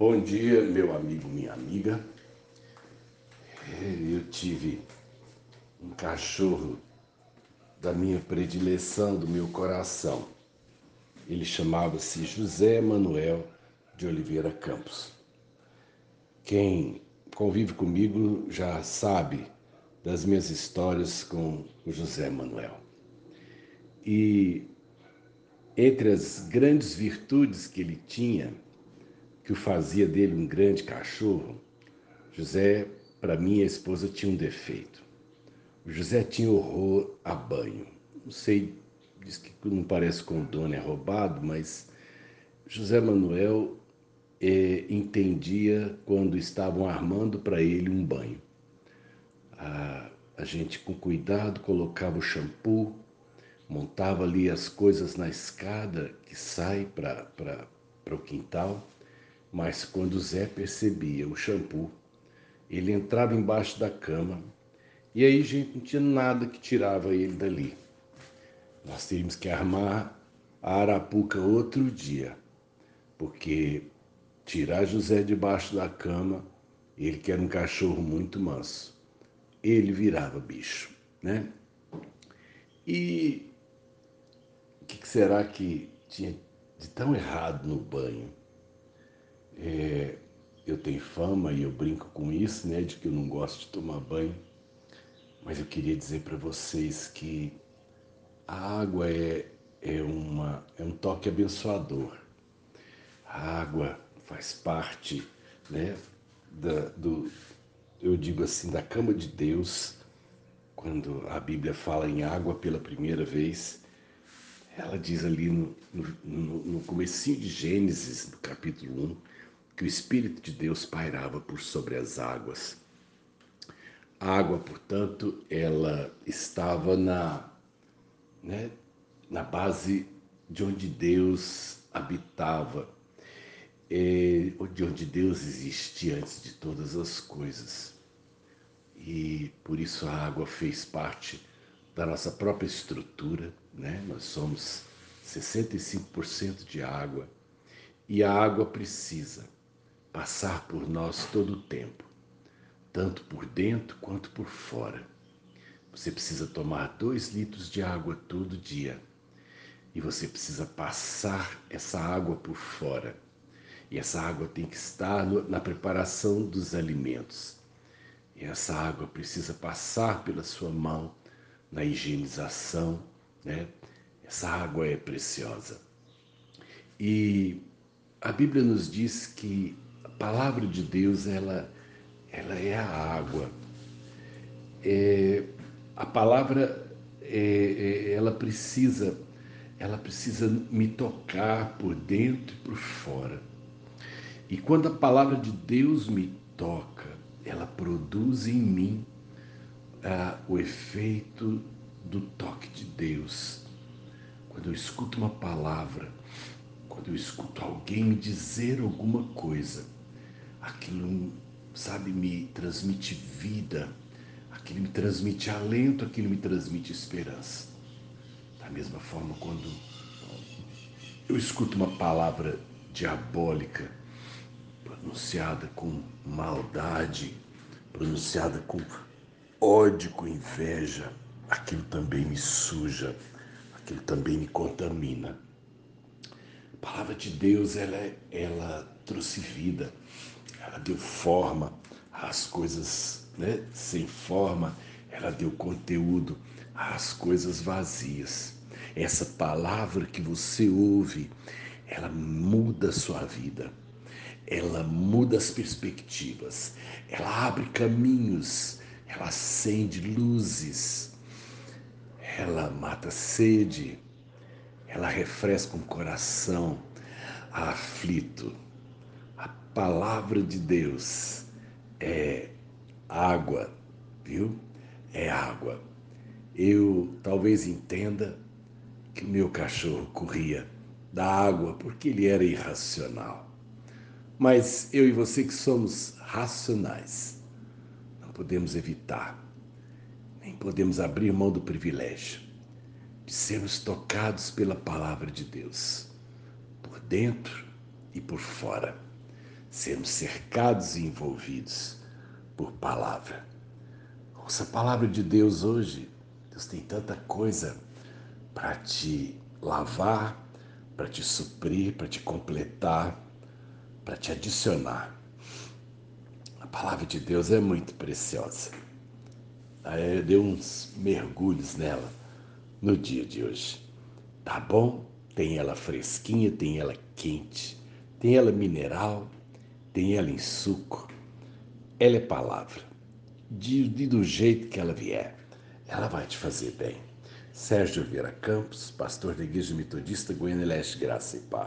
Bom dia, meu amigo, minha amiga. Eu tive um cachorro da minha predileção, do meu coração. Ele chamava-se José Manuel de Oliveira Campos. Quem convive comigo já sabe das minhas histórias com o José Manuel. E entre as grandes virtudes que ele tinha, que o fazia dele um grande cachorro, José, para mim, a esposa tinha um defeito. O José tinha horror a banho. Não sei, diz que não parece com o dono é roubado, mas José Manuel é, entendia quando estavam armando para ele um banho. A, a gente, com cuidado, colocava o shampoo, montava ali as coisas na escada que sai para o quintal mas quando Zé percebia o shampoo, ele entrava embaixo da cama e aí, gente, não tinha nada que tirava ele dali. Nós teríamos que armar a arapuca outro dia, porque tirar José debaixo da cama, ele que era um cachorro muito manso, ele virava bicho, né? E o que será que tinha de tão errado no banho? É, eu tenho fama e eu brinco com isso, né, de que eu não gosto de tomar banho, mas eu queria dizer para vocês que a água é, é, uma, é um toque abençoador. A água faz parte, né, da, do, eu digo assim, da cama de Deus. Quando a Bíblia fala em água pela primeira vez, ela diz ali no, no, no comecinho de Gênesis, no capítulo 1, que o Espírito de Deus pairava por sobre as águas. A água, portanto, ela estava na, né, na base de onde Deus habitava, de onde Deus existia antes de todas as coisas. E por isso a água fez parte da nossa própria estrutura, né? Nós somos 65% de água e a água precisa passar por nós todo o tempo, tanto por dentro quanto por fora. Você precisa tomar dois litros de água todo dia e você precisa passar essa água por fora. E essa água tem que estar na preparação dos alimentos. E essa água precisa passar pela sua mão na higienização, né? Essa água é preciosa. E a Bíblia nos diz que palavra de Deus, ela, ela é a água. É, a palavra, é, é, ela precisa, ela precisa me tocar por dentro e por fora. E quando a palavra de Deus me toca, ela produz em mim ah, o efeito do toque de Deus. Quando eu escuto uma palavra, quando eu escuto alguém me dizer alguma coisa, aquilo, sabe, me transmite vida, aquilo me transmite alento, aquilo me transmite esperança. Da mesma forma, quando eu escuto uma palavra diabólica, pronunciada com maldade, pronunciada com ódio, com inveja, aquilo também me suja, aquilo também me contamina. A palavra de Deus, ela, ela trouxe vida, ela deu forma às coisas né, sem forma, ela deu conteúdo às coisas vazias. Essa palavra que você ouve, ela muda a sua vida, ela muda as perspectivas, ela abre caminhos, ela acende luzes, ela mata sede, ela refresca um coração aflito palavra de Deus é água, viu? É água. Eu talvez entenda que o meu cachorro corria da água porque ele era irracional. Mas eu e você que somos racionais, não podemos evitar, nem podemos abrir mão do privilégio de sermos tocados pela palavra de Deus, por dentro e por fora sermos cercados e envolvidos por palavra. Ouça a palavra de Deus hoje. Deus tem tanta coisa para te lavar, para te suprir, para te completar, para te adicionar. A palavra de Deus é muito preciosa. Eu dei uns mergulhos nela no dia de hoje. Tá bom? Tem ela fresquinha, tem ela quente, tem ela mineral, tem ela em suco. Ela é palavra. De, de, do jeito que ela vier, ela vai te fazer bem. Sérgio Vieira Campos, pastor da Igreja Metodista Goiânia Leste, Graça e Paz.